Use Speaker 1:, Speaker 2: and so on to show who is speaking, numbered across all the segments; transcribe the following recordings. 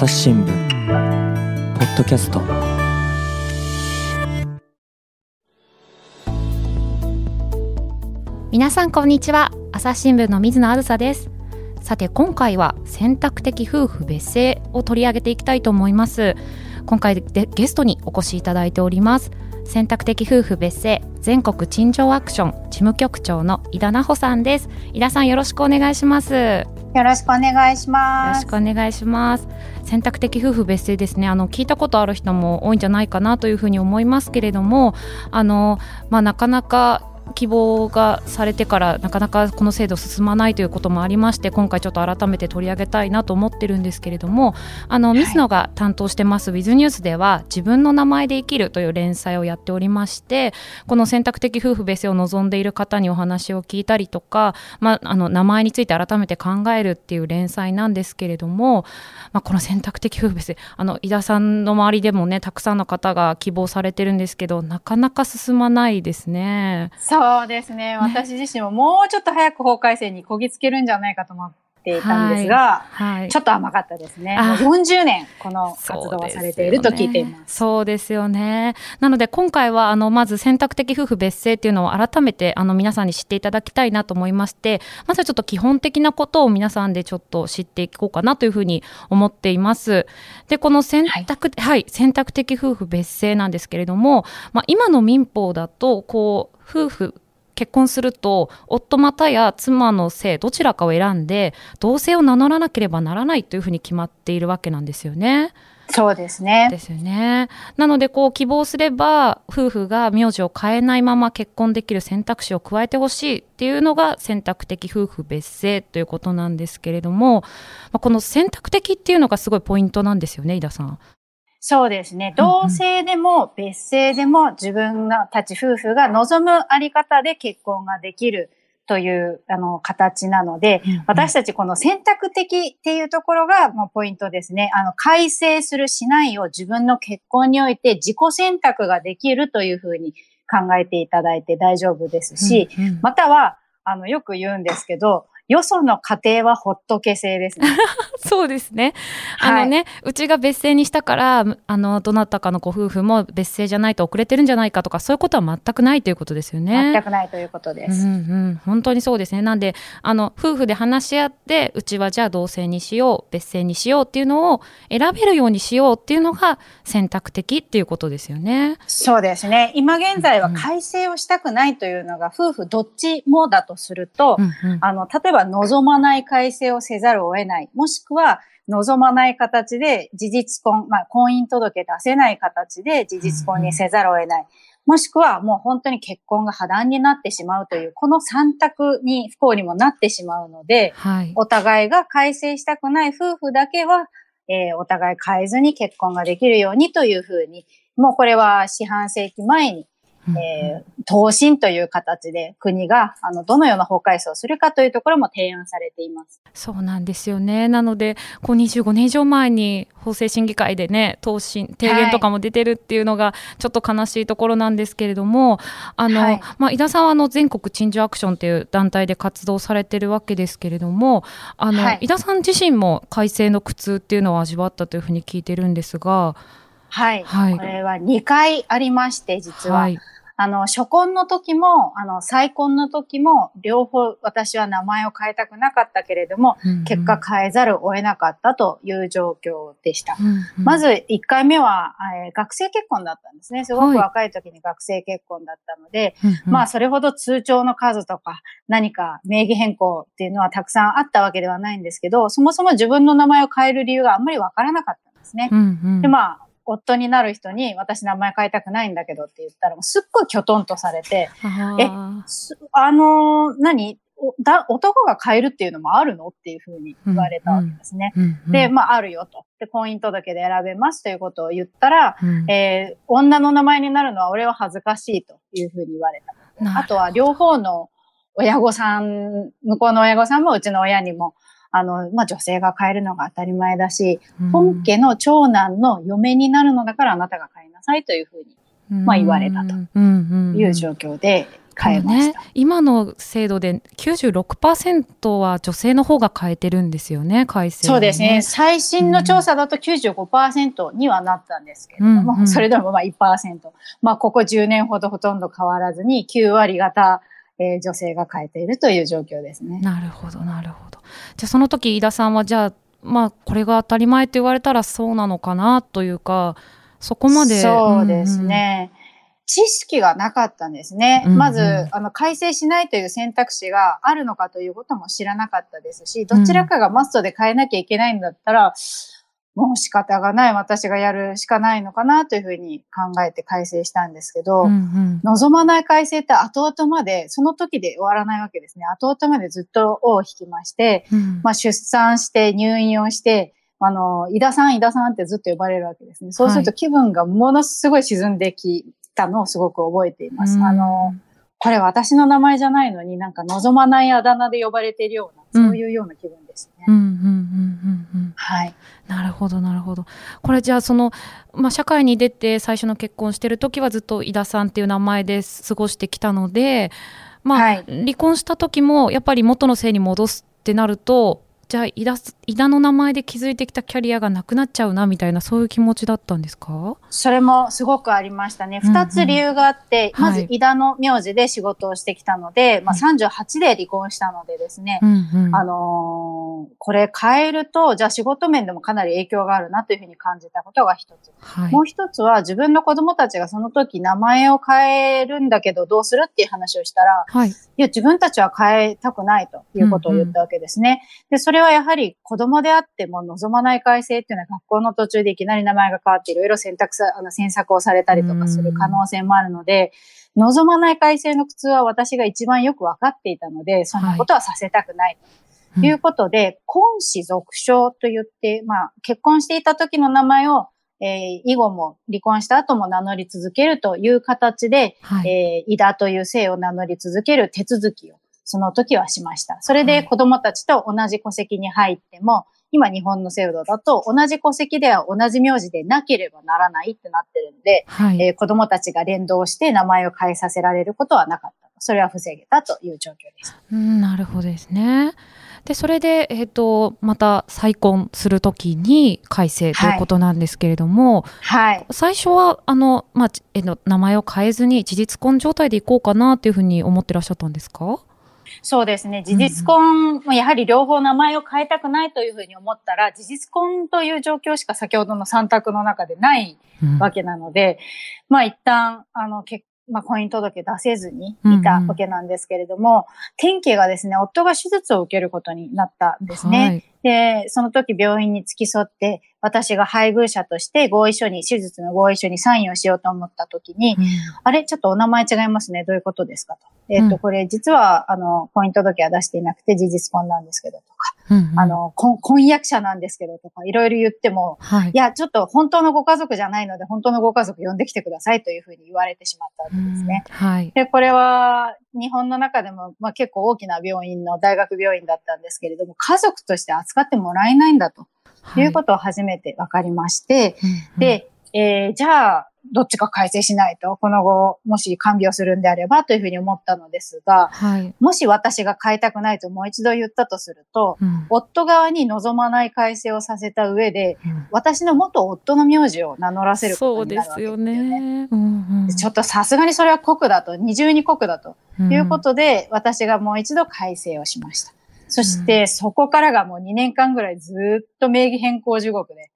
Speaker 1: 朝日新聞ポッドキャスト。
Speaker 2: 皆さんこんにちは。朝日新聞の水野あずさです。さて今回は選択的夫婦別姓を取り上げていきたいと思います。今回でゲストにお越しいただいております。選択的夫婦別姓全国陳情アクション事務局長の井田奈穂さんです。井田さんよろしくお願いします。よ
Speaker 3: ろしくお願いします。
Speaker 2: よろしくお願いします。選択的夫婦別姓ですね。あの聞いたことある人も多いんじゃないかなというふうに思いますけれどもあのまあなかなか希望がされてからなかなかこの制度進まないということもありまして今回ちょっと改めて取り上げたいなと思ってるんですけれどもあの、水野が担当してます「ウィズニュースでは自分の名前で生きるという連載をやっておりましてこの選択的夫婦別姓を望んでいる方にお話を聞いたりとか、まあ、あの名前について改めて考えるっていう連載なんですけれども、まあ、この選択的夫婦別姓あの井田さんの周りでもねたくさんの方が希望されてるんですけどなかなか進まないですね。
Speaker 3: そうですね。私自身ももうちょっと早く法改正にこぎつけるんじゃないかと思っていたんですが、はいはい、ちょっと甘かったですね。40年この活動はされていると聞いています。
Speaker 2: そうですよね。なので今回はあのまず選択的夫婦別姓っていうのを改めてあの皆さんに知っていただきたいなと思いまして、まずはちょっと基本的なことを皆さんでちょっと知っていこうかなというふうに思っています。で、この選択、はい、はい、選択的夫婦別姓なんですけれども、まあ今の民法だとこう夫婦結婚すると夫またや妻の姓どちらかを選んで同姓を名乗らなければならないというふうに決まっているわけなんですよね。
Speaker 3: そうですね。
Speaker 2: ですよね。なので、こう、希望すれば、夫婦が名字を変えないまま結婚できる選択肢を加えてほしいっていうのが選択的夫婦別姓ということなんですけれども、まあ、この選択的っていうのがすごいポイントなんですよね、井田さん。
Speaker 3: そうですね。同性でも別姓でも自分のたち夫婦が望むあり方で結婚ができるというあの形なので、私たちこの選択的っていうところがもうポイントですね。あの改正するしないを自分の結婚において自己選択ができるというふうに考えていただいて大丈夫ですし、またはあのよく言うんですけど、よその家庭はほっとけ制ですね。
Speaker 2: そうですね。あのね、はい、うちが別姓にしたから、あの、どなたかのご夫婦も別姓じゃないと遅れてるんじゃないかとか、そういうことは全くないということですよね。
Speaker 3: 全くないということです。うんう
Speaker 2: ん。本当にそうですね。なんで、あの、夫婦で話し合って、うちはじゃあ同姓にしよう、別姓にしようっていうのを選べるようにしようっていうのが選択的っていうことですよね。
Speaker 3: そうですね。今現在は改正をしたくないというのが、夫婦どっちもだとすると、うんうん、あの、例えばば望まない改正をせざるを得ない。もしくは、望まない形で事実婚、まあ、婚姻届出せない形で事実婚にせざるを得ない。もしくは、もう本当に結婚が破談になってしまうという、この三択に不幸にもなってしまうので、はい、お互いが改正したくない夫婦だけは、えー、お互い変えずに結婚ができるようにというふうに、もうこれは四半世紀前にえー、答申という形で国があのどのような法改正をするかというところも提案されています。
Speaker 2: そうなんですよね。なので、こう25年以上前に法制審議会でね、答申、提言とかも出てるっていうのがちょっと悲しいところなんですけれども、あの、はい、まあ、井田さんはあの全国陳情アクションという団体で活動されてるわけですけれども、あの、はい、井田さん自身も改正の苦痛っていうのを味わったというふうに聞いてるんですが、
Speaker 3: はい。はい、これは2回ありまして、実は。はいあの、初婚の時も、あの、再婚の時も、両方私は名前を変えたくなかったけれども、うんうん、結果変えざるを得なかったという状況でした。うんうん、まず、1回目は、えー、学生結婚だったんですね。すごく若い時に学生結婚だったので、はい、まあ、それほど通帳の数とか、何か名義変更っていうのはたくさんあったわけではないんですけど、そもそも自分の名前を変える理由があんまりわからなかったんですね。うんうん、で、まあ、夫になる人に私名前変えたくないんだけどって言ったらもうすっごいきょとんとされて、え、あのー、何だ男が変えるっていうのもあるのっていうふうに言われたわけですね。うんうん、で、まあ、あるよと。で、婚姻届で選べますということを言ったら、うん、えー、女の名前になるのは俺は恥ずかしいというふうに言われた。あとは両方の親御さん、向こうの親御さんもうちの親にも、あの、まあ、女性が変えるのが当たり前だし、うん、本家の長男の嫁になるのだからあなたが変えなさいというふうに、まあ、言われたと。いう状況で、変えました。
Speaker 2: ね、今の制度で96%は女性の方が変えてるんですよね、改正、
Speaker 3: ね、そうですね。最新の調査だと95%にはなったんですけれども、うんうん、それでもまあ1%。まあここ10年ほどほとんど変わらずに9割方、えー、女性が変えているという状況ですね。
Speaker 2: なるほど、なるほど。じゃあその時飯田さんはじゃあ、まあこれが当たり前と言われたらそうなのかなというか、そこまで。
Speaker 3: そうですね。うんうん知識がなかったんですね。うんうん、まず、あの、改正しないという選択肢があるのかということも知らなかったですし、どちらかがマストで変えなきゃいけないんだったら、うん、もう仕方がない、私がやるしかないのかなというふうに考えて改正したんですけど、うんうん、望まない改正って後々まで、その時で終わらないわけですね。後々までずっと尾を引きまして、うん、まあ出産して入院をして、あの、井田さん、井田さんってずっと呼ばれるわけですね。そうすると気分がものすごい沈んできたのをすごく覚えています。あの、これ私の名前じゃないのになんか望まないあだ名で呼ばれているような、そういうような気分ですね。はい。
Speaker 2: なるほど、なるほど。これじゃあその、まあ、社会に出て最初の結婚してる時はずっと井田さんっていう名前で過ごしてきたので、まあ、はい、離婚した時もやっぱり元の姓に戻すってなると、じゃあ井田井田の名前で築いてきたキャリアがなくなっちゃうなみたいなそういう気持ちだったんですか？
Speaker 3: それもすごくありましたね。二、つ理由があって、まず井田の名字で仕事をしてきたので、はい、まあ38で離婚したのでですね、うんうん、あのー、これ変えると、じゃあ仕事面でもかなり影響があるなというふうに感じたことが一つ。はい、もう一つは自分の子供たちがその時名前を変えるんだけどどうするっていう話をしたら、はい、いや自分たちは変えたくないということを言ったわけですね。うんうん、で、それれはやはり子供であっても望まない改正っていうのは学校の途中でいきなり名前が変わっていろいろ選択さ、あの、選択をされたりとかする可能性もあるので、望まない改正の苦痛は私が一番よくわかっていたので、そんなことはさせたくない。ということで、はい、婚子続称と言って、まあ、結婚していた時の名前をえー、以後も離婚した後も名乗り続けるという形で、はい、えー、井田という姓を名乗り続ける手続きをその時はしました。それで子供たちと同じ戸籍に入っても、今日本の制度だと同じ戸籍では同じ名字でなければならないってなってるんで、はい、えー、子供たちが連動して名前を変えさせられることはなかった。それは防げたという状況です。
Speaker 2: うん、なるほどですね。で、それで、えっ、ー、と、また再婚するときに改正ということなんですけれども、はい。はい、最初は、あの、まあ、えの、名前を変えずに事実婚状態でいこうかなというふうに思ってらっしゃったんですか？
Speaker 3: そうですね。事実婚もやはり両方名前を変えたくないというふうに思ったら、事実婚という状況しか先ほどの3択の中でないわけなので、うん、まあ一旦、あの、結まあ、婚姻届出せずにいたわけなんですけれども、うんうん、天気がですね、夫が手術を受けることになったんですね。はい、で、その時病院に付き添って、私が配偶者として合意書に、手術の合意書にサインをしようと思った時に、うん、あれ？ちょっとお名前違いますね。どういうことですか？と。えっ、ー、と、これ実は、あの、婚姻届は出していなくて事実婚なんですけどとか、うんうん、あの、婚約者なんですけどとか、いろいろ言っても、はい、いや、ちょっと本当のご家族じゃないので、本当のご家族呼んできてくださいというふうに言われてしまったわけですね。はい。で、これは、日本の中でも、まあ、結構大きな病院の大学病院だったんですけれども、家族として扱ってもらえないんだと、い、うことを初めて分かりまして、うんうん、で、えー、じゃあ、どっちか改正しないと、この後、もし看病するんであればというふうに思ったのですが、はい、もし私が変えたくないともう一度言ったとすると、うん、夫側に望まない改正をさせた上で、うん、私の元夫の名字を名乗らせることになるわけですよね。そうですよね。うんうん、ちょっとさすがにそれは酷だと、二重に酷だということで、うん、私がもう一度改正をしました。そして、そこからがもう2年間ぐらいずっと名義変更地獄で、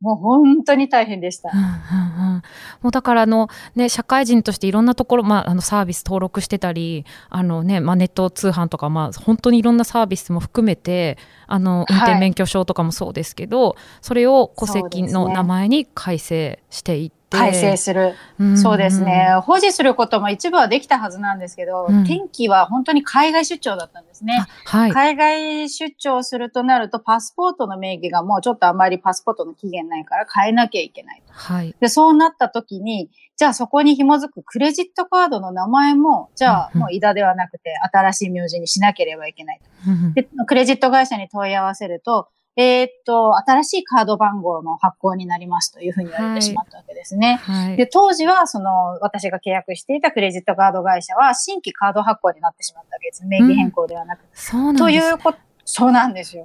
Speaker 3: もう本当に大変でした。うんうんうん、
Speaker 2: もうだからあの、ね、社会人としていろんなところ、まあ、あのサービス登録してたり、あのね、まあ、ネット通販とか、まあ、本当にいろんなサービスも含めて、あの、運転免許証とかもそうですけど、はい、それを戸籍の名前に改正していって、
Speaker 3: 改正する、うんうん。そうですね。保持することも一部はできたはずなんですけど、うん、天気は本当に海外出張だったんですね。はい、海外出張するとなると、パスポートの名義がもうちょっとあまりパスポートの期限ないから変えなきゃいけない。はい、でそうなった時に、じゃあそこに紐づくクレジットカードの名前も、じゃあもう井田ではなくて新しい名字にしなければいけない。でクレジット会社に問い合わせると、えー、っと、新しいカード番号の発行になりますというふうに言われてしまったわけですね。はい、で、当時は、その、私が契約していたクレジットカード会社は、新規カード発行になってしまったわけです。名義変更ではなく。うん、
Speaker 2: そうなんです
Speaker 3: ということそうなんですよ。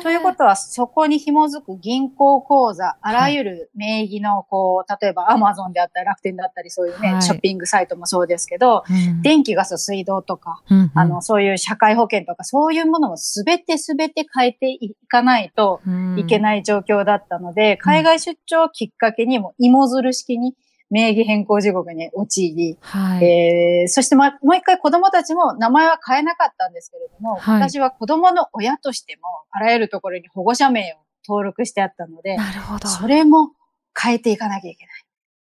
Speaker 3: ということは、そこに紐づく銀行口座、あらゆる名義の、こう、例えばアマゾンであったり楽天だったり、そういうね、はい、ショッピングサイトもそうですけど、うん、電気ガス、水道とか、うんうん、あの、そういう社会保険とか、そういうものもすべてすべて変えていかないといけない状況だったので、うん、海外出張をきっかけにも芋づる式に、名義変更地獄に陥り、はい、えー、そしてもう一回子供たちも名前は変えなかったんですけれども、はい、私は子供の親としても、あらゆるところに保護者名を登録してあったので、
Speaker 2: なるほど
Speaker 3: それも変えていかなきゃいけない。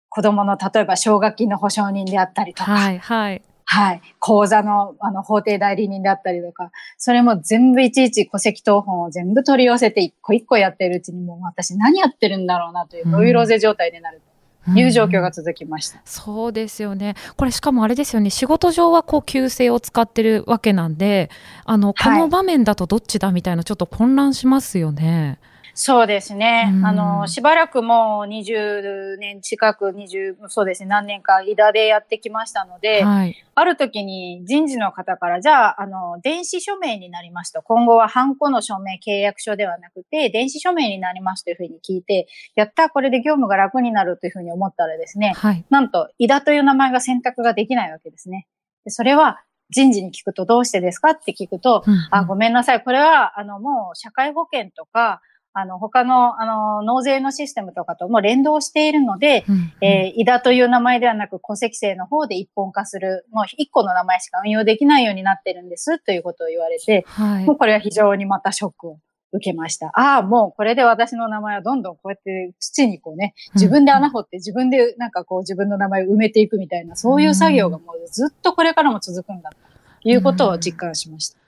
Speaker 3: 子供の例えば奨学金の保証人であったりとか、
Speaker 2: はい、はい。
Speaker 3: はい。口座の、あの、法定代理人であったりとか、それも全部いちいち戸籍謄本を全部取り寄せて一個一個やってるうちにもう私何やってるんだろうなというノイローゼ状態になる。うんいう状況が続きました、うん、
Speaker 2: そうですよね。これしかもあれですよね。仕事上はこう旧姓を使ってるわけなんで、あの、この場面だとどっちだみたいなちょっと混乱しますよね。はい
Speaker 3: そうですね。あの、しばらくもう20年近く、20、そうですね、何年か、イダでやってきましたので、はい、ある時に人事の方から、じゃあ、あの、電子署名になりますと、今後はハンコの署名契約書ではなくて、電子署名になりますというふうに聞いて、やった、これで業務が楽になるというふうに思ったらですね、はい、なんと、イダという名前が選択ができないわけですね。でそれは、人事に聞くとどうしてですかって聞くと、うんうん、あ、ごめんなさい。これは、あの、もう社会保険とか、あの、他の、あの、納税のシステムとかとも連動しているので、うんうん、えー、井田という名前ではなく戸籍制の方で一本化する、もう一個の名前しか運用できないようになってるんです、ということを言われて、はい、もうこれは非常にまたショックを受けました。ああ、もうこれで私の名前はどんどんこうやって土にこうね、自分で穴掘って自分でなんかこう自分の名前を埋めていくみたいな、そういう作業がもうずっとこれからも続くんだということを実感しました。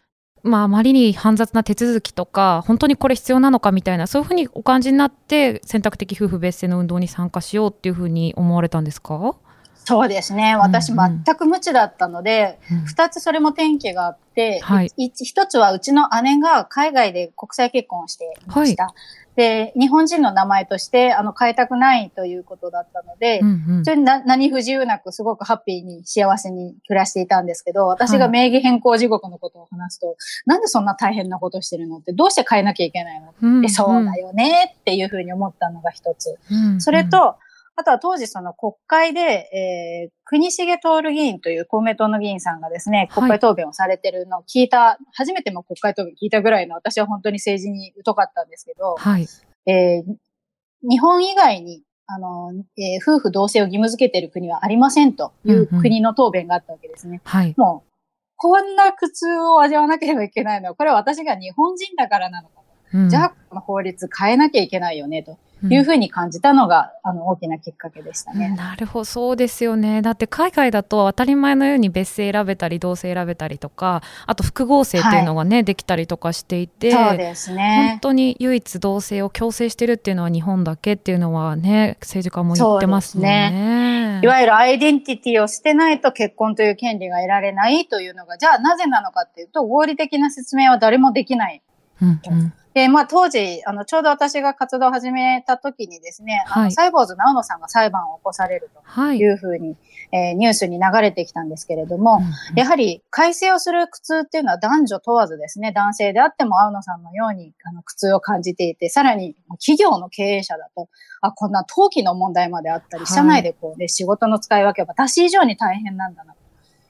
Speaker 2: まあ、あまりに煩雑な手続きとか、本当にこれ必要なのかみたいな、そういうふうにお感じになって、選択的夫婦別姓の運動に参加しようっていうふうに思われたんですか？
Speaker 3: そうですね。私、全く無知だったので、二、うん、つそれも転機があって、はい、一つはうちの姉が海外で国際結婚をしていました。はいで、日本人の名前として、あの、変えたくないということだったので、うんうん、それな何不自由なく、すごくハッピーに幸せに暮らしていたんですけど、私が名義変更地獄のことを話すと、はい、なんでそんな大変なことしてるのって、どうして変えなきゃいけないの、うんうん、そうだよねっていうふうに思ったのが一つ。うんうん、それと、あとは当時その国会で、えー、国重徹議員という公明党の議員さんがですね、国会答弁をされてるのを聞いた、はい、初めても国会答弁聞いたぐらいの私は本当に政治に疎かったんですけど、はい、えー、日本以外にあの、えー、夫婦同姓を義務付けている国はありませんという国の答弁があったわけですね。うんうん、はい。もう、こんな苦痛を味わわなければいけないのは、これは私が日本人だからなのかと。うん、じゃあ、この法律変えなきゃいけないよねと。いうふうに感じたのが、うん、あの、大きなきっかけでしたね。
Speaker 2: なるほど、そうですよね。だって海外だと当たり前のように別姓選べたり、同姓選べたりとか、あと複合性っていうのがね、はい、できたりとかしていて、
Speaker 3: そうですね。
Speaker 2: 本当に唯一同姓を強制してるっていうのは日本だけっていうのはね、政治家も言ってますね。
Speaker 3: ねいわゆるアイデンティティを捨てないと結婚という権利が得られないというのが、じゃあなぜなのかっていうと、合理的な説明は誰もできない。うんうんで、まあ当時、あの、ちょうど私が活動を始めた時にですね、はい、あのサイボーズ直野さんが裁判を起こされるとい。うふうに、はい、えー、ニュースに流れてきたんですけれども、うんうん、やはり改正をする苦痛っていうのは男女問わずですね、男性であっても青野さんのようにあの苦痛を感じていて、さらに企業の経営者だと、あ、こんな登記の問題まであったり、社内でこうね、仕事の使い分けは私以上に大変なんだな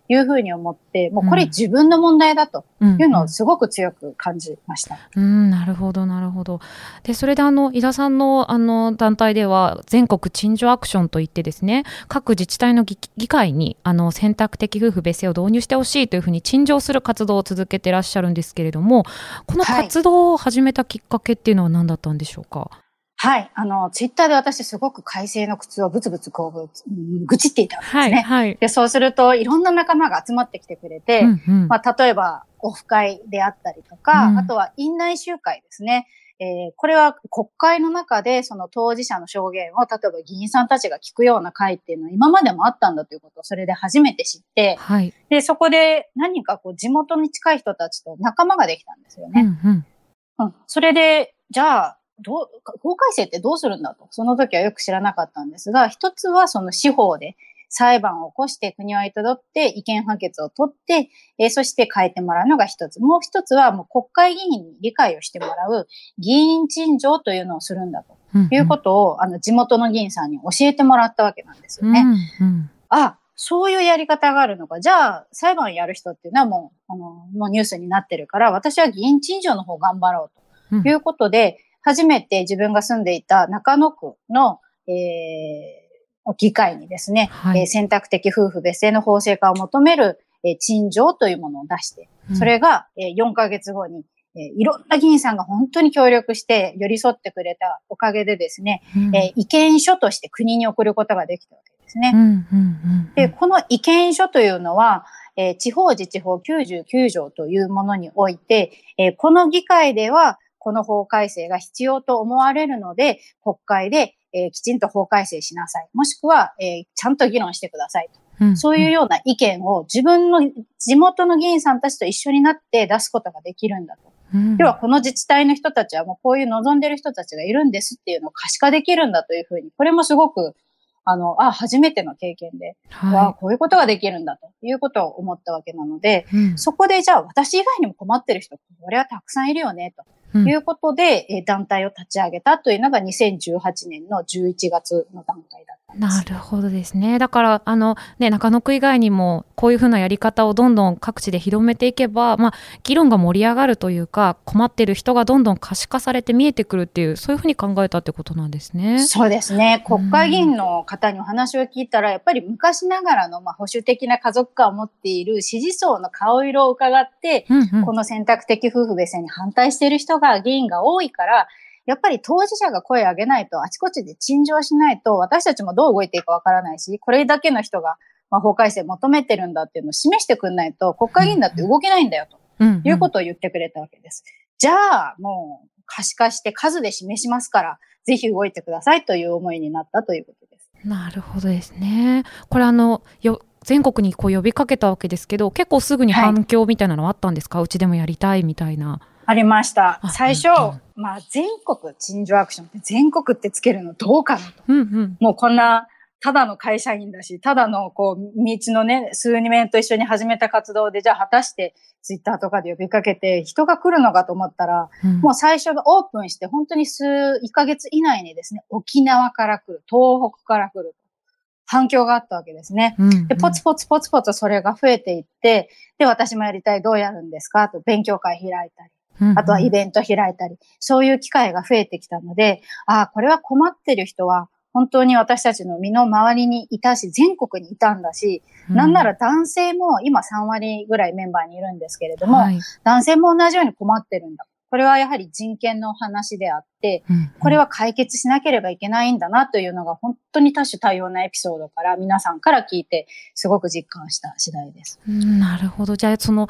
Speaker 3: いうふうに思って、もうこれ自分の問題だというのをすごく強く感じました。
Speaker 2: うん、うん、なるほど、なるほど。で、それであの、井田さんのあの団体では、全国陳情アクションといってですね、各自治体の議会にあの選択的夫婦別姓を導入してほしいというふうに陳情する活動を続けていらっしゃるんですけれども、この活動を始めたきっかけっていうのは何だったんでしょうか、はい
Speaker 3: はい。あの、ツイッターで私すごく改正の靴をブツブツこう、愚痴っていたんですね。はい、はい。で、そうすると、いろんな仲間が集まってきてくれて、うんうん、まあ、例えば、オフ会であったりとか、うん、あとは院内集会ですね。えー、これは国会の中でその当事者の証言を、例えば議員さんたちが聞くような会っていうのは今までもあったんだということをそれで初めて知って、はい。で、そこで何かこう地元に近い人たちと仲間ができたんですよね。うんうんうん、それで、じゃあ、どう、法改正ってどうするんだと。その時はよく知らなかったんですが、一つはその司法で裁判を起こして国を相手取って意見判決を取って、えー、そして変えてもらうのが一つ。もう一つはもう国会議員に理解をしてもらう議員陳情というのをするんだと。いうことを、あの、地元の議員さんに教えてもらったわけなんですよね。うんうん、あ、そういうやり方があるのか。じゃあ、裁判やる人っていうのはもう、あの、もうニュースになってるから、私は議員陳情の方頑張ろうということで、初めて自分が住んでいた中野区の、えー、議会にですね、はい、えー、選択的夫婦別姓の法制化を求める、えー、陳情というものを出して、それが、えー、4ヶ月後に、えー、いろんな議員さんが本当に協力して寄り添ってくれたおかげでですね、うん、えー、意見書として国に送ることができたわけですね。で、この意見書というのは、えー、地方自治法99条というものにおいて、えー、この議会ではこの法改正が必要と思われるので、国会で、えー、きちんと法改正しなさい。もしくは、えー、ちゃんと議論してくださいと。うん、そういうような意見を自分の地元の議員さんたちと一緒になって出すことができるんだと。うん、要はこの自治体の人たちはもうこういう望んでる人たちがいるんですっていうのを可視化できるんだというふうに、これもすごく、あの、あ、初めての経験で、はい、こういうことができるんだということを思ったわけなので、うん、そこでじゃあ私以外にも困ってる人、これはたくさんいるよね、と。ということで、うん、団体を立ち上げたというのが2018年の11月の段階だった。
Speaker 2: なるほどですね。だから、あの、ね、中野区以外にも、こういうふうなやり方をどんどん各地で広めていけば、まあ、議論が盛り上がるというか、困っている人がどんどん可視化されて見えてくるっていう、そういうふうに考えたってことなんですね。
Speaker 3: そうですね。国会議員の方にお話を聞いたら、やっぱり昔ながらの、まあ、保守的な家族感を持っている支持層の顔色を伺って、うんうん、この選択的夫婦別姓に反対している人が議員が多いから、やっぱり当事者が声を上げないと、あちこちで陳情しないと、私たちもどう動いていいかわからないし、これだけの人が、まあ、法改正求めてるんだっていうのを示してくんないと、国会議員だって動けないんだよ、ということを言ってくれたわけです。じゃあ、もう、可視化して数で示しますから、ぜひ動いてくださいという思いになったということです。
Speaker 2: なるほどですね。これあの、よ、全国にこう呼びかけたわけですけど、結構すぐに反響みたいなのはあったんですか、はい、うちでもやりたいみたいな。
Speaker 3: ありました。最初、まあ、全国陳情アクションって全国ってつけるのどうかなと。うんうん、もうこんな、ただの会社員だし、ただのこう、道のね、数人目と一緒に始めた活動で、じゃあ果たしてツイッターとかで呼びかけて人が来るのかと思ったら、うん、もう最初がオープンして本当に数、1ヶ月以内にですね、沖縄から来る、東北から来る。反響があったわけですね。うんうん、で、ポツポツポツポツそれが増えていって、で、私もやりたい、どうやるんですか？と勉強会開いたり。あとはイベント開いたり、そういう機会が増えてきたので、ああ、これは困ってる人は、本当に私たちの身の回りにいたし、全国にいたんだし、うん、なんなら男性も今3割ぐらいメンバーにいるんですけれども、はい、男性も同じように困ってるんだ。これはやはり人権の話であって、うん、これは解決しなければいけないんだなというのが本当に多種多様なエピソードから皆さんから聞いてすごく実感した次第です。
Speaker 2: なるほど。じゃあその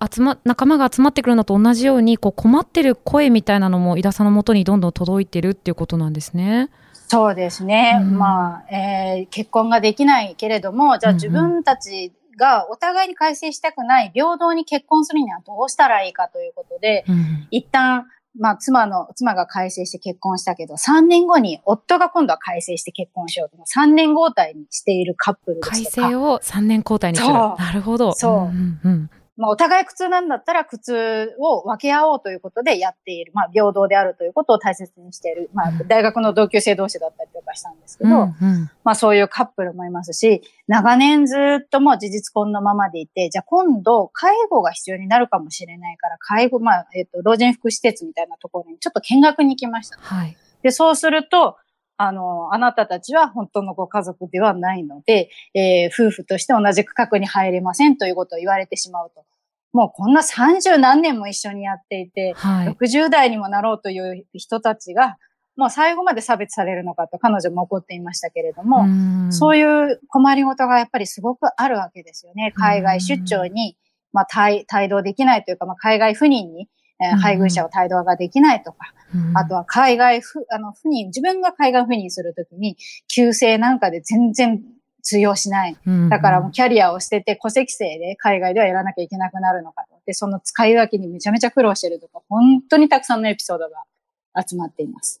Speaker 2: 集ま、仲間が集まってくるのと同じように、こう困ってる声みたいなのも、井田さんのもとにどんどん届いてるっていうことなんですね。
Speaker 3: そうですね。うん、まあ、えー、結婚ができないけれども、じゃあ自分たちがお互いに改正したくない、平等に結婚するにはどうしたらいいかということで、うん、一旦、まあ、妻の、妻が改正して結婚したけど、3年後に夫が今度は改正して結婚しようと。3年交代にしているカップルです
Speaker 2: とか。改正を3年交代にする。なるほど。
Speaker 3: そう。うんうんうんまあ、お互い苦痛なんだったら苦痛を分け合おうということでやっている。まあ、平等であるということを大切にしている。まあ、大学の同級生同士だったりとかしたんですけど、うんうん、まあ、そういうカップルもいますし、長年ずっともう事実婚のままでいて、じゃあ今度、介護が必要になるかもしれないから、介護、まあ、えっ、ー、と、老人福祉施設みたいなところにちょっと見学に行きました。はい。で、そうすると、あの、あなたたちは本当のご家族ではないので、えー、夫婦として同じ区画に入れませんということを言われてしまうと。もうこんな30何年も一緒にやっていて、はい、60代にもなろうという人たちが、もう最後まで差別されるのかと彼女も怒っていましたけれども、うそういう困りごとがやっぱりすごくあるわけですよね。海外出張に、まあ、帯同できないというか、まあ、海外赴任にえー、配偶者を帯同ができないとか、あとは海外ふ、あの、赴任、自分が海外赴任するときに、旧姓なんかで全然通用しない。だからもうキャリアを捨てて戸籍制で海外ではやらなきゃいけなくなるのかで、その使い分けにめちゃめちゃ苦労してるとか、本当にたくさんのエピソードが集まっています。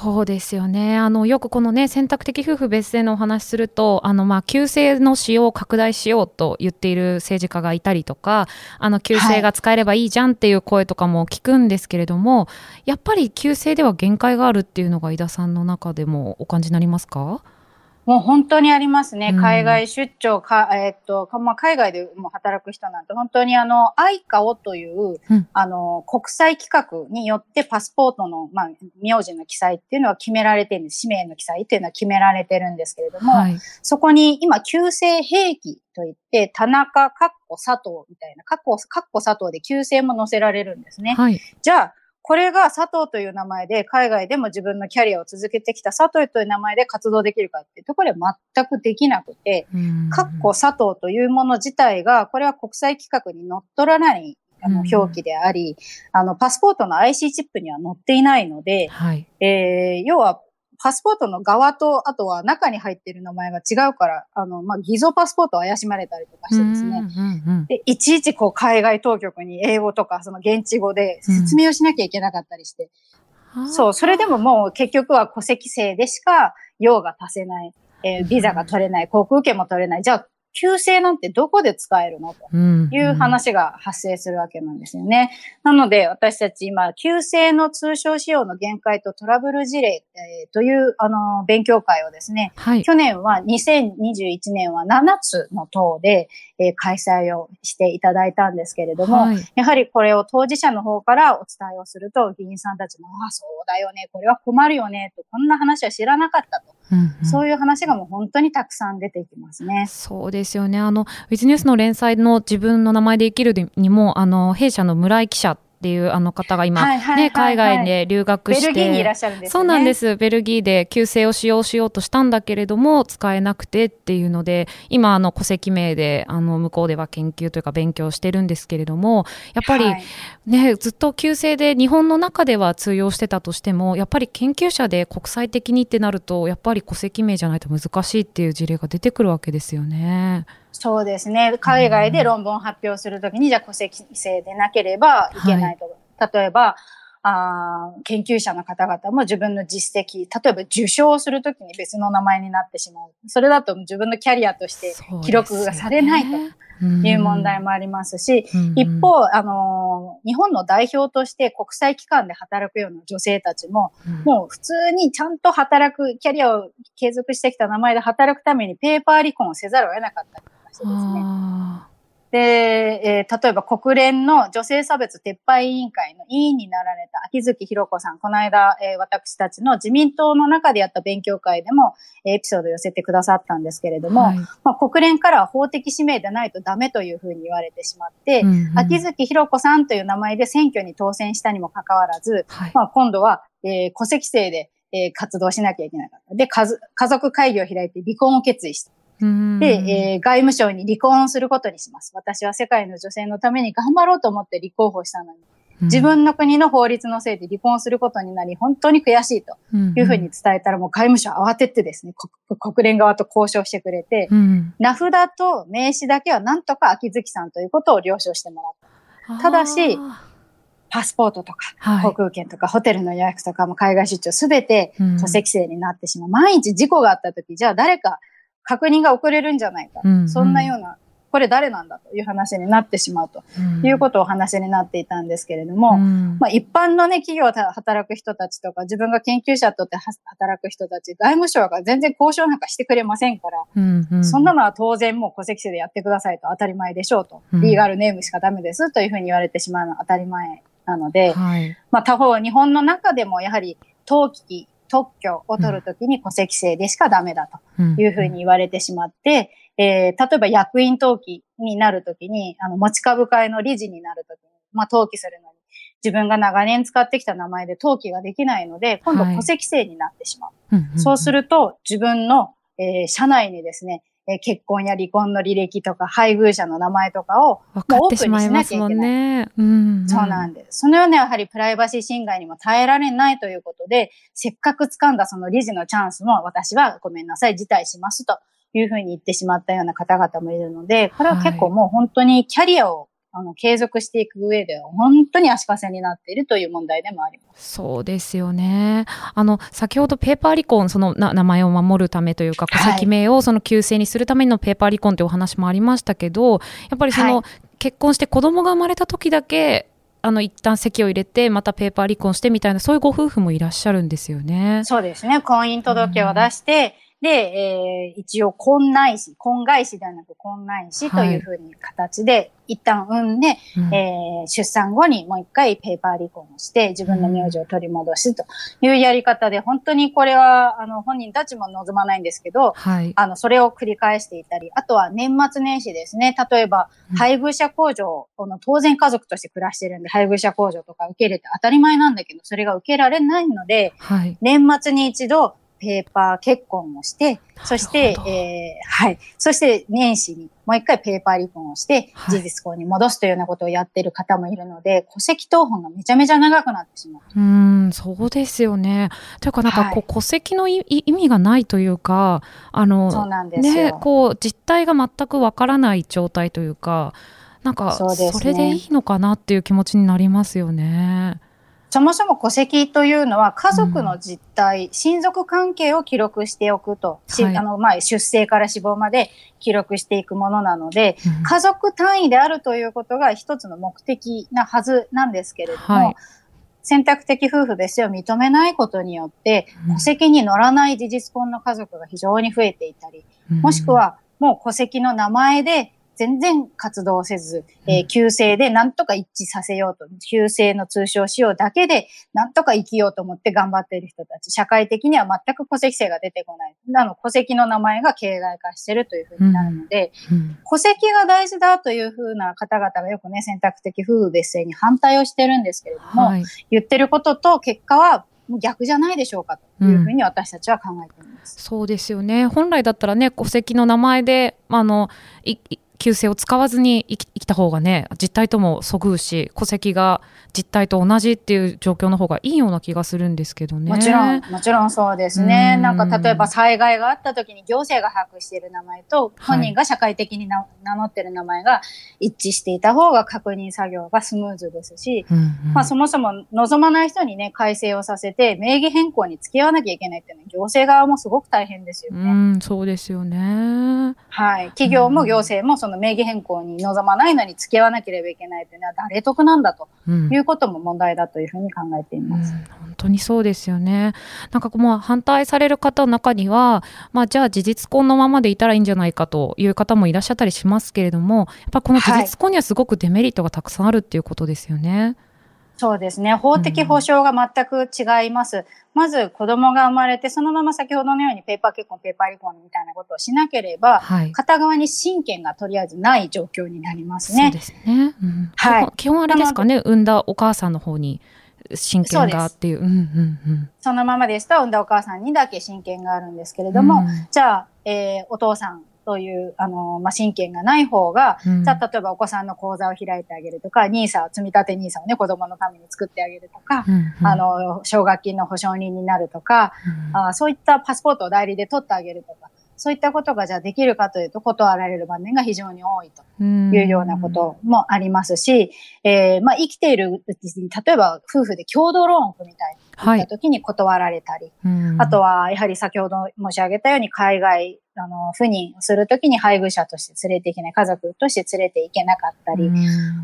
Speaker 2: そうですよね。あの、よくこのね、選択的夫婦別姓のお話すると、あの、まあ、旧姓の使用を拡大しようと言っている政治家がいたりとか、あの、旧姓が使えればいいじゃんっていう声とかも聞くんですけれども、はい、やっぱり旧姓では限界があるっていうのが井田さんの中でもお感じになりますか？
Speaker 3: もう本当にありますね。海外出張か、えー、っと、まあ、海外でも働く人なんて、本当にあの、アイカオという、うん、あの、国際規格によってパスポートの、まあ、名字の記載っていうのは決められてるんです。氏名の記載っていうのは決められてるんですけれども、はい、そこに今、旧姓兵器といって、田中、かっこ佐藤みたいな、かっこ、かっこ佐藤で旧姓も載せられるんですね。はい、じゃあ、これが佐藤という名前で、海外でも自分のキャリアを続けてきた佐藤という名前で活動できるかっていうところは全くできなくて、かっこ佐藤というもの自体が、これは国際規格に乗っ取らないあの表記であり、あの、パスポートの IC チップには載っていないので、はい、えー、要はパスポートの側と、あとは中に入っている名前が違うから、あの、まあ、偽造パスポートを怪しまれたりとかしてですね。で、いちいちこう、海外当局に英語とか、その現地語で説明をしなきゃいけなかったりして。うん、そう、それでももう結局は戸籍制でしか用が足せない。えー、ビザが取れない、航空券も取れない。じゃあ、旧姓なんてどこで使えるの？という話が発生するわけなんですよね。なので私たち今、旧姓の通称使用の限界とトラブル事例、えー、というあの勉強会をですね、はい、去年は2021年は7つの党で、えー、開催をしていただいたんですけれども、はい、やはりこれを当事者の方からお伝えをすると、議員さんたちも、ああ、そうだよね、これは困るよね、と、こんな話は知らなかったと。うんうん、そういう話がもう本当にたくさん出てきますね。
Speaker 2: そうですよね。あの、ウィズニュースの連載の自分の名前で生きるにも、あの、弊社の村井記者っていうあの方が今、ね、海外で留学して。
Speaker 3: ベルギーにいらっしゃるんです、ね、
Speaker 2: そうなんです。ベルギーで旧姓を使用しようとしたんだけれども、使えなくてっていうので、今、あの、戸籍名で、あの、向こうでは研究というか勉強してるんですけれども、やっぱり、ね、ずっと旧姓で日本の中では通用してたとしても、やっぱり研究者で国際的にってなると、やっぱり戸籍名じゃないと難しいっていう事例が出てくるわけですよね。
Speaker 3: そうですね。海外で論文発表するときに、じゃあ戸籍制でなければいけないと。はい、例えば、あ研究者の方々も自分の実績、例えば受賞するときに別の名前になってしまう。それだと自分のキャリアとして記録がされないという問題もありますし、一方、あの、日本の代表として国際機関で働くような女性たちも、もう普通にちゃんと働く、キャリアを継続してきた名前で働くためにペーパー離婚をせざるを得なかったですね。で、えー、例えば国連の女性差別撤廃委員会の委員になられた秋月博子さん、この間、えー、私たちの自民党の中でやった勉強会でも、えー、エピソードを寄せてくださったんですけれども、はい、まあ、国連からは法的指名でないとダメというふうに言われてしまって、うんうん、秋月博子さんという名前で選挙に当選したにもかかわらず、はい、まあ、今度は、えー、戸籍制で、えー、活動しなきゃいけなかった。で、家族会議を開いて離婚を決意した。で、えー、外務省に離婚することにします。私は世界の女性のために頑張ろうと思って立候補したのに、自分の国の法律のせいで離婚することになり、本当に悔しいというふうに伝えたら、もう外務省慌ててですね、国連側と交渉してくれて、名札と名刺だけはなんとか秋月さんということを了承してもらった。ただし、パスポートとか、航空券とか、ホテルの予約とかも海外出張すべて戸籍制になってしまう。毎日事故があった時、じゃあ誰か確認が遅れるんじゃないか。うんうん、そんなような、これ誰なんだという話になってしまうと。いうことをお話になっていたんですけれども、うん、まあ、一般のね、企業で働く人たちとか、自分が研究者とって働く人たち、外務省が全然交渉なんかしてくれませんから、うんうん、そんなのは当然もう戸籍制でやってくださいと当たり前でしょうと、うん、リーガルネームしかダメですというふうに言われてしまうのは当たり前なので、はい、まあ他方、日本の中でもやはり登記特許を取るときに戸籍制でしかダメだというふうに言われてしまって、えー、例えば役員登記になるときに、あの、持ち株会の理事になるときに、まあ、登記するのに、自分が長年使ってきた名前で登記ができないので、今度戸籍制になってしまう。はい、そうすると、自分の、えー、社内にですね、え結婚や離婚の履歴とか、配偶者の名前とかを、
Speaker 2: もうオープンにしなきゃいけない。ねうん、
Speaker 3: うん、そうなんです。そのようなやはりプライバシー侵害にも耐えられないということで、せっかく掴んだその理事のチャンスも私はごめんなさい、辞退しますというふうに言ってしまったような方々もいるので、これは結構もう本当にキャリアをあの、継続していく上では本当に足かせになっているという問題でもあります。
Speaker 2: そうですよね。あの、先ほどペーパー離婚、そのな名前を守るためというか、戸籍名をその旧姓にするためのペーパー離婚というお話もありましたけど、やっぱりその、はい、結婚して子供が生まれた時だけ、あの、一旦籍を入れて、またペーパー離婚してみたいな、そういうご夫婦もいらっしゃるんですよね。
Speaker 3: そうですね。婚姻届を出して、うんで、えー、一応、婚内子、婚外子ではなく婚内子というふうに形で、一旦産んで、うん、えー、出産後にもう一回ペーパー離婚をして、自分の名字を取り戻すというやり方で、本当にこれは、あの、本人たちも望まないんですけど、はい、あの、それを繰り返していたり、あとは年末年始ですね。例えば、配偶者控除、この当然家族として暮らしてるんで、配偶者控除とか受け入れて当たり前なんだけど、それが受けられないので、はい、年末に一度、ペーパー結婚をして、そして、えー、はい。そして年始にもう一回ペーパー離婚をして、事実婚に戻すというようなことをやっている方もいるので、はい、戸籍謄本がめちゃめちゃ長くなってしまう。
Speaker 2: うん、そうですよね。というかなんかこう、戸籍の意味がないというか、あの、
Speaker 3: そうなんですね、
Speaker 2: こう、実態が全くわからない状態というか、なんか、それでいいのかなっていう気持ちになりますよね。
Speaker 3: そもそも戸籍というのは家族の実態、うん、親族関係を記録しておくと、はい、あの、まあ、出生から死亡まで記録していくものなので、うん、家族単位であるということが一つの目的なはずなんですけれども、はい、選択的夫婦別姓を認めないことによって、戸籍に乗らない事実婚の家族が非常に増えていたり、もしくはもう戸籍の名前で全然活動せず、えー、旧姓でなんとか一致させようと、旧姓の通称使用だけでなんとか生きようと思って頑張っている人たち、社会的には全く戸籍性が出てこない。あの、戸籍の名前が形骸化しているというふうになるので、うん。うん、戸籍が大事だというふうな方々がよくね、選択的夫婦別姓に反対をしてるんですけれども、はい、言ってることと結果は逆じゃないでしょうかというふうに私たちは考えています、
Speaker 2: うん、そうですよね。本来だったらね、戸籍の名前で、あの、い旧姓を使わずに生き生きた方がね、実態ともそぐうし、戸籍が実態と同じっていう状況の方がいいような気がするんですけどね。
Speaker 3: もちろん、もちろんそうですね。んなんか例えば災害があった時に行政が把握している名前と、本人が社会的に名乗っている名前が一致していた方が確認作業がスムーズですし、うんうん、まあそもそも望まない人にね、改正をさせて名義変更に付き合わなきゃいけないっていうのは行政側もすごく大変ですよね。う
Speaker 2: ん、そうですよね。
Speaker 3: はい。企業も行政もその名義変更に望まないのに付き合わなければいけないというのは誰得なんだということも問題だというふうに考えています。うん、
Speaker 2: 本当にそうですよね。なんかもう反対される方の中には、まあじゃあ事実婚のままでいたらいいんじゃないかという方もいらっしゃったりしますけれども、やっぱこの事実婚にはすごくデメリットがたくさんあるっていうことですよね。はい
Speaker 3: そうですね。法的保障が全く違います。うん、まず子供が生まれて、そのまま先ほどのようにペーパー結婚、ペーパー離婚みたいなことをしなければ、はい、片側に親権がとりあえずない状況になりますね。
Speaker 2: そうですね。うん、はい。基本あれですかね、産んだお母さんの方に親権がっていう。うんうんうん、
Speaker 3: そのままですと、産んだお母さんにだけ親権があるんですけれども、うん、じゃあ、えー、お父さんという、あの、まあ、親権がない方が、うん、じゃあ、例えばお子さんの口座を開いてあげるとか、ニーサ積み立てニーサをね、子供のために作ってあげるとか、うんうん、あの、奨学金の保証人になるとか、うん、あ、そういったパスポートを代理で取ってあげるとか、そういったことがじゃあできるかというと断られる場面が非常に多いというようなこともありますし、えー、まあ生きているうちに、例えば夫婦で共同ローンを組みたいった時に断られたり、はい、あとはやはり先ほど申し上げたように海外あの、赴任するときに配偶者として連れていけない、家族として連れていけなかったり、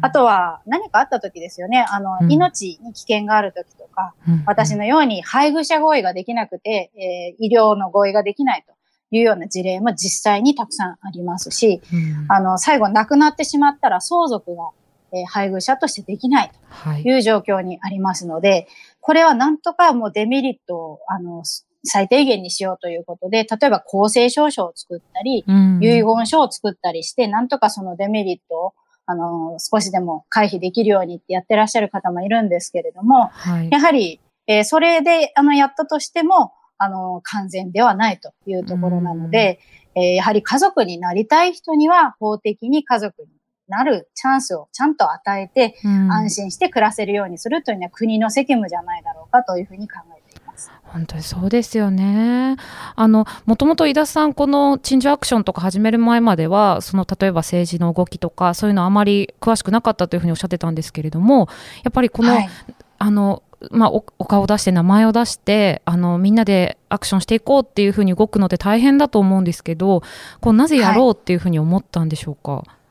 Speaker 3: あとは何かあったときですよね、あの、うん、命に危険があるときとか、うん、私のように配偶者合意ができなくて、えー、医療の合意ができないというような事例も実際にたくさんありますし、うん、あの、最後亡くなってしまったら相続が、えー、配偶者としてできないとい。う状況にありますので、はい、これはなんとかもうデメリットを、あの、最低限にしようということで、例えば公正証書を作ったり、うん、遺言書を作ったりして、なんとかそのデメリットをあの、少しでも回避できるようにってやってらっしゃる方もいるんですけれども、はい、やはり、えー、それで、あの、やったとしても、あの、完全ではないというところなので、えー、やはり家族になりたい人には法的に家族になるチャンスをちゃんと与えて、安心して暮らせるようにするというのは国の責務じゃないだろうかというふうに考えています。
Speaker 2: 本当にそうですよね。あの、もともと井田さん、この陳情アクションとか始める前までは、その、例えば政治の動きとか、そういうのあまり詳しくなかったというふうにおっしゃってたんですけれども、やっぱりこの、はい、あの、まあ、お顔を出して名前を出してあのみんなでアクションしていこうっていうふうに動くのって大変だと思うんですけどこうなぜやろうっていうふうに思ったんでしょうか、はい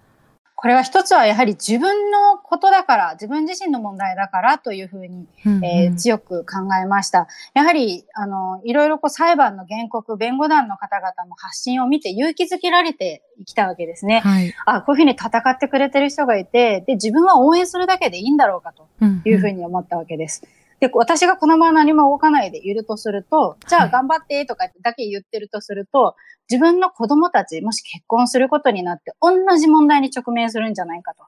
Speaker 3: これは一つはやはり自分のことだから、自分自身の問題だからというふうに、うんうん、えー、強く考えました。やはり、あの、いろいろこう裁判の原告、弁護団の方々の発信を見て勇気づけられてきたわけですね。はい、あ、こういうふうに戦ってくれてる人がいて、で、自分は応援するだけでいいんだろうかというふうに思ったわけです。うんうんで、私がこのまま何も動かないでいるとすると、じゃあ頑張ってとかだけ言ってるとすると、自分の子供たち、もし結婚することになって、同じ問題に直面するんじゃないかと。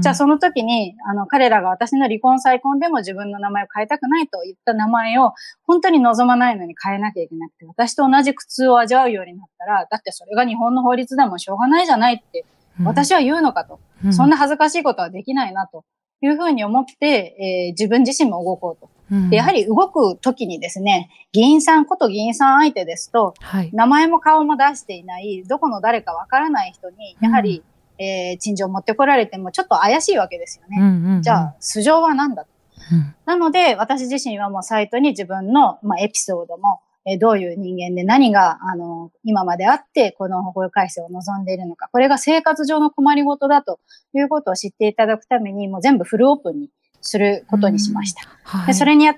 Speaker 3: じゃあその時に、あの、彼らが私の離婚再婚でも自分の名前を変えたくないと言った名前を、本当に望まないのに変えなきゃいけなくて、私と同じ苦痛を味わうようになったら、だってそれが日本の法律でもしょうがないじゃないって、私は言うのかと。そんな恥ずかしいことはできないなと。いうふうに思って、えー、自分自身も動こうと。でやはり動くときにですね、議員さんこと議員さん相手ですと、はい、名前も顔も出していない、どこの誰かわからない人に、やはり、うん、えー、陳情を持ってこられてもちょっと怪しいわけですよね。うんうんうん、じゃあ、素性は何だと、うん、なので、私自身はもうサイトに自分の、まあ、エピソードも、えどういう人間で何が、あの、今まであって、この法改正を望んでいるのか、これが生活上の困りごとだということを知っていただくために、もう全部フルオープンにすることにしました。はい、でそれにあ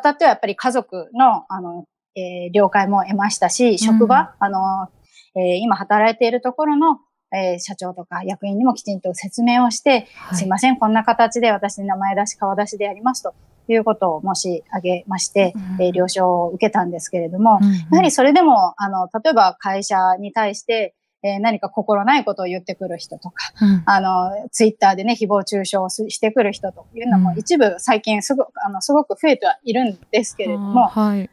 Speaker 3: たってはやっぱり家族の、あの、えー、了解も得ましたし、職場、あの、えー、今働いているところの、えー、社長とか役員にもきちんと説明をして、はい、すいません、こんな形で私名前出し、顔出しでやりますということを申し上げまして、うん、えー、了承を受けたんですけれども、うんうん、やはりそれでも、あの、例えば会社に対して、えー、何か心ないことを言ってくる人とか、うん、あの、ツイッターでね、誹謗中傷をしてくる人というのも一部最近すごく、あの、すごく増えてはいるんですけれども、はい、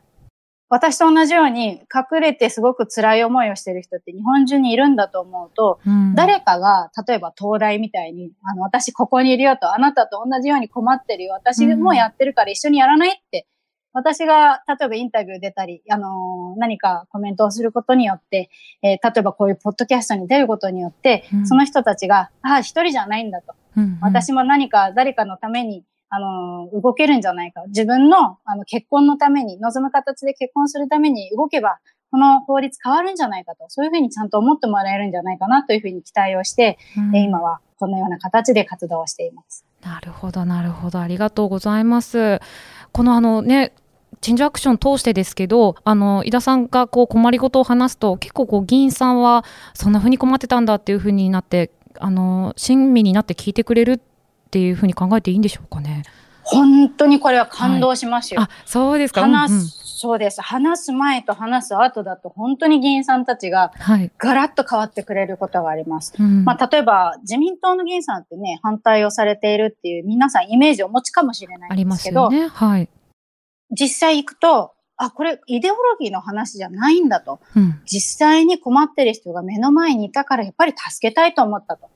Speaker 3: 私と同じように隠れてすごく辛い思いをしている人って日本中にいるんだと思うと、うん、誰かが、例えば東大みたいに、あの、私ここにいるよと、あなたと同じように困ってるよ、私もやってるから一緒にやらないって私が、例えばインタビュー出たり、あのー、何かコメントをすることによって、えー、例えばこういうポッドキャストに出ることによって、うん、その人たちが、ああ、一人じゃないんだと、うんうん。私も何か誰かのために、あのー、動けるんじゃないか。自分の、あの、結婚のために、望む形で結婚するために動けば、この法律変わるんじゃないかと、そういうふうにちゃんと思ってもらえるんじゃないかなというふうに期待をして、うん、今はこのような形で活動をしています。
Speaker 2: なるほど、なるほど。ありがとうございます。このあのね、チェンジアクション通してですけど、あの、井田さんがこう困りごとを話すと、結構こう議員さんは、そんな風に困ってたんだっていう風になって、あの、親身になって聞いてくれるっていう風に考えていいんでしょうかね。
Speaker 3: 本当にこれは感動しますよ。
Speaker 2: はい、あ、そうですか。
Speaker 3: 話す、うんうん、そうです。話す前と話す後だと、本当に議員さんたちが、ガラッと変わってくれることがあります。はい、まあ、例えば、自民党の議員さんってね、反対をされているっていう、皆さんイメージをお持ちかもしれないんですけど、ありますよね。はい。実際行くと、あ、これイデオロギーの話じゃないんだと、うん、実際に困ってる人が目の前にいたからやっぱり助けたいと思ったと。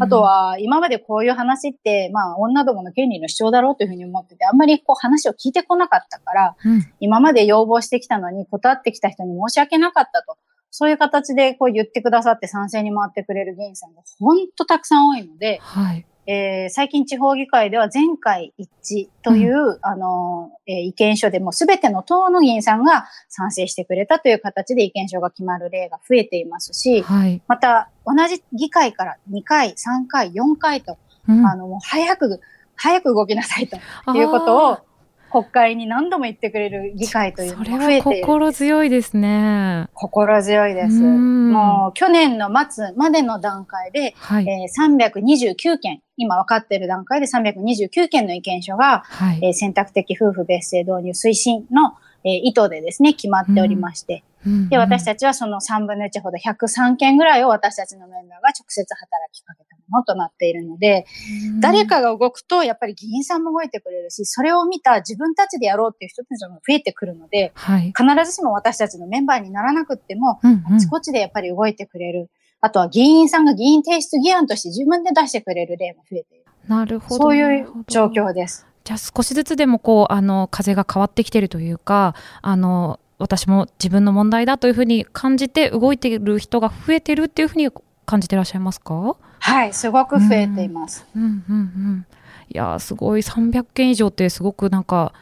Speaker 3: あとは、今までこういう話って、まあ、女どもの権利の主張だろうというふうに思ってて、あんまりこう話を聞いてこなかったから、うん、今まで要望してきたのに断ってきた人に申し訳なかったと。そういう形でこう言ってくださって賛成に回ってくれる議員さんが本当たくさん多いので、はいえー、最近地方議会では全会一致という、うん、あの、えー、意見書でもすべての党の議員さんが賛成してくれたという形で意見書が決まる例が増えていますし、はい、また同じ議会から2回、3回、4回と、うん、あの、早く、早く動きなさいということを国会に何度も言ってくれる議会というのが増えている心
Speaker 2: 強いですね。
Speaker 3: 心強いです。もう去年の末までの段階で、はい、えー、329件、今分かっている段階で329件の意見書が、はい、えー、選択的夫婦別姓導入推進の、えー、意図でですね、決まっておりまして、で、私たちはその3分の1ほど103件ぐらいを私たちのメンバーが直接働きかけたものとなっているので、誰かが動くとやっぱり議員さんも動いてくれるし、それを見た自分たちでやろうっていう人たちも増えてくるので、はい、必ずしも私たちのメンバーにならなくっても、うんうん、あちこちでやっぱり動いてくれる。あとは議員さんが議員提出議案として自分で出してくれる例も増えている。
Speaker 2: なるほど。
Speaker 3: そういう状況です。
Speaker 2: じゃあ少しずつでもこう、あの、風が変わってきてるというか、あの、私も自分の問題だというふうに感じて動いている人が増えてるっていうふうに感じてらっしゃいますか？
Speaker 3: はい、すごく増えています。
Speaker 2: うん、うん、うんうんいやすごい300件以上ってすごくなんか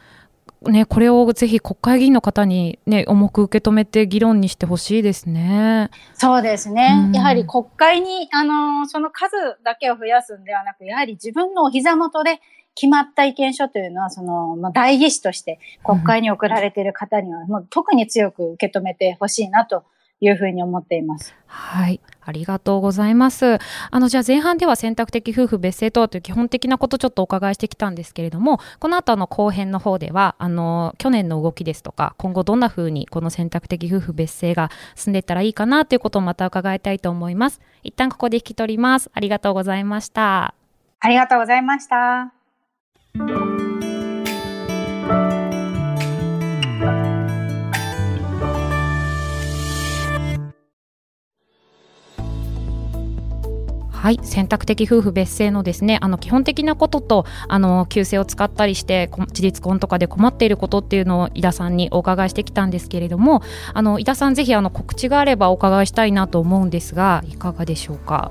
Speaker 2: ね、これをぜひ国会議員の方に、ね、重く受け止めて議論にしてほしいですね。
Speaker 3: そうですね。うん、やはり国会に、あの、その数だけを増やすんではなく、やはり自分のお膝元で決まった意見書というのは、その、まあ、代議士として国会に送られている方には、もう特に強く受け止めてほしいなというふうに思っています。
Speaker 2: はい。ありがとうございます。あの、じゃあ前半では選択的夫婦別姓とはという基本的なことちょっとお伺いしてきたんですけれども、この後の後編の方では、あの、去年の動きですとか、今後どんなふうにこの選択的夫婦別姓が進んでいったらいいかなということをまた伺いたいと思います。一旦ここで引き取ります。ありがとうございました。
Speaker 3: ありがとうございました。
Speaker 2: はい、選択的夫婦別姓のですねあの基本的なこととあの旧姓を使ったりして事実婚とかで困っていることっていうのを井田さんにお伺いしてきたんですけれどもあの井田さんぜひあの告知があればお伺いしたいなと思うんですがいかがでしょうか？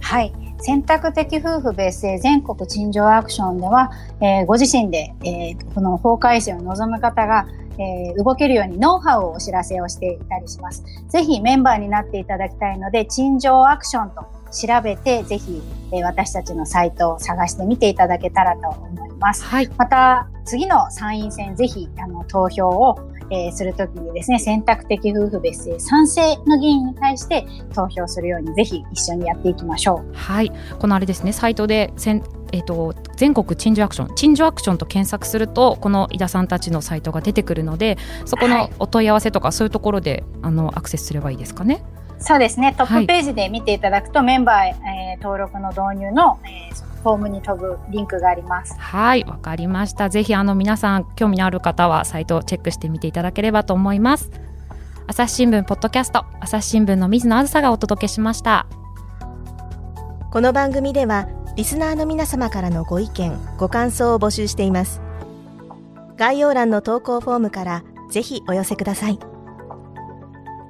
Speaker 3: はい選択的夫婦別姓全国陳情アクションでは、えー、ご自身で、えー、この法改正を望む方がえー、動けるようにノウハウをお知らせをしていたりします。ぜひメンバーになっていただきたいので、陳情アクションと調べて、ぜひ、えー、私たちのサイトを探してみていただけたらと思います。はい。また、次の参院選、ぜひ、あの、投票を、えー、するときにですね、選択的夫婦別姓賛成の議員に対して投票するように、ぜひ一緒にやっていきましょう。
Speaker 2: はい。このあれですね、サイトでせん、えーと、全国陳情アクション陳情アクションと検索するとこの井田さんたちのサイトが出てくるのでそこのお問い合わせとか、そういうところであのアクセスすればいいですかね。
Speaker 3: そうですね。トップページで見ていただくと、はい、メンバー、えー、登録の導入の、えー、フォームに飛ぶリンクがあります。
Speaker 2: はい、わかりました。ぜひあの皆さん興味のある方はサイトをチェックしてみていただければと思います。朝日新聞ポッドキャスト、朝日新聞の水野あずさがお届けしました。
Speaker 4: この番組ではリスナーの皆様からのご意見、ご感想を募集しています。概要欄の投稿フォームからぜひお寄せください。